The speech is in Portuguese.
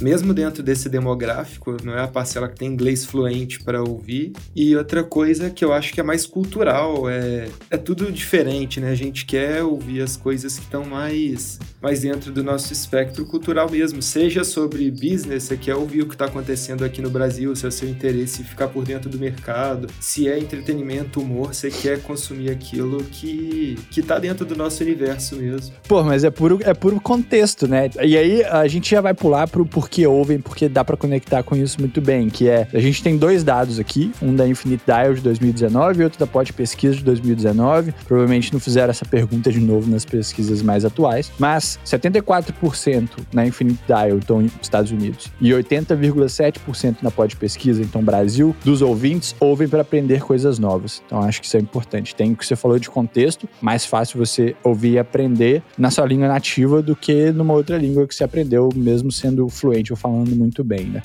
mesmo dentro desse demográfico, não é a parcela que tem inglês fluente para ouvir. E outra coisa que eu acho que é mais cultural, é, é tudo diferente, né? A gente quer ouvir as coisas que estão mais, mais dentro do nosso espectro cultural mesmo, seja sobre business, você quer ouvir o que está acontecendo aqui no Brasil, se é o seu interesse ficar por dentro do mercado, se é entretenimento, humor, você quer consumir aquilo que, que tá dentro do nosso universo mesmo. Pô, mas é puro, é puro contexto, né? E aí a gente já vai pular pro porquê ouvem, porque dá para conectar com isso muito bem, que é, a gente tem dois dados aqui, um da Infinite Dial de 2019 e outro da Pod Pesquisa de 2019. Provavelmente não fizeram essa pergunta de novo nas pesquisas mais atuais, mas 74% na Infinite Dial estão nos Estados Unidos e 80,7% na Pod Pesquisa, então Brasil, dos ouvintes ouvem para aprender coisas novas. Então acho que isso é importante. Tem o que você falou de contexto, mais fácil você ouvir e aprender na sua língua nativa do que numa outra língua que você aprendeu, mesmo sendo fluente ou falando muito bem, né?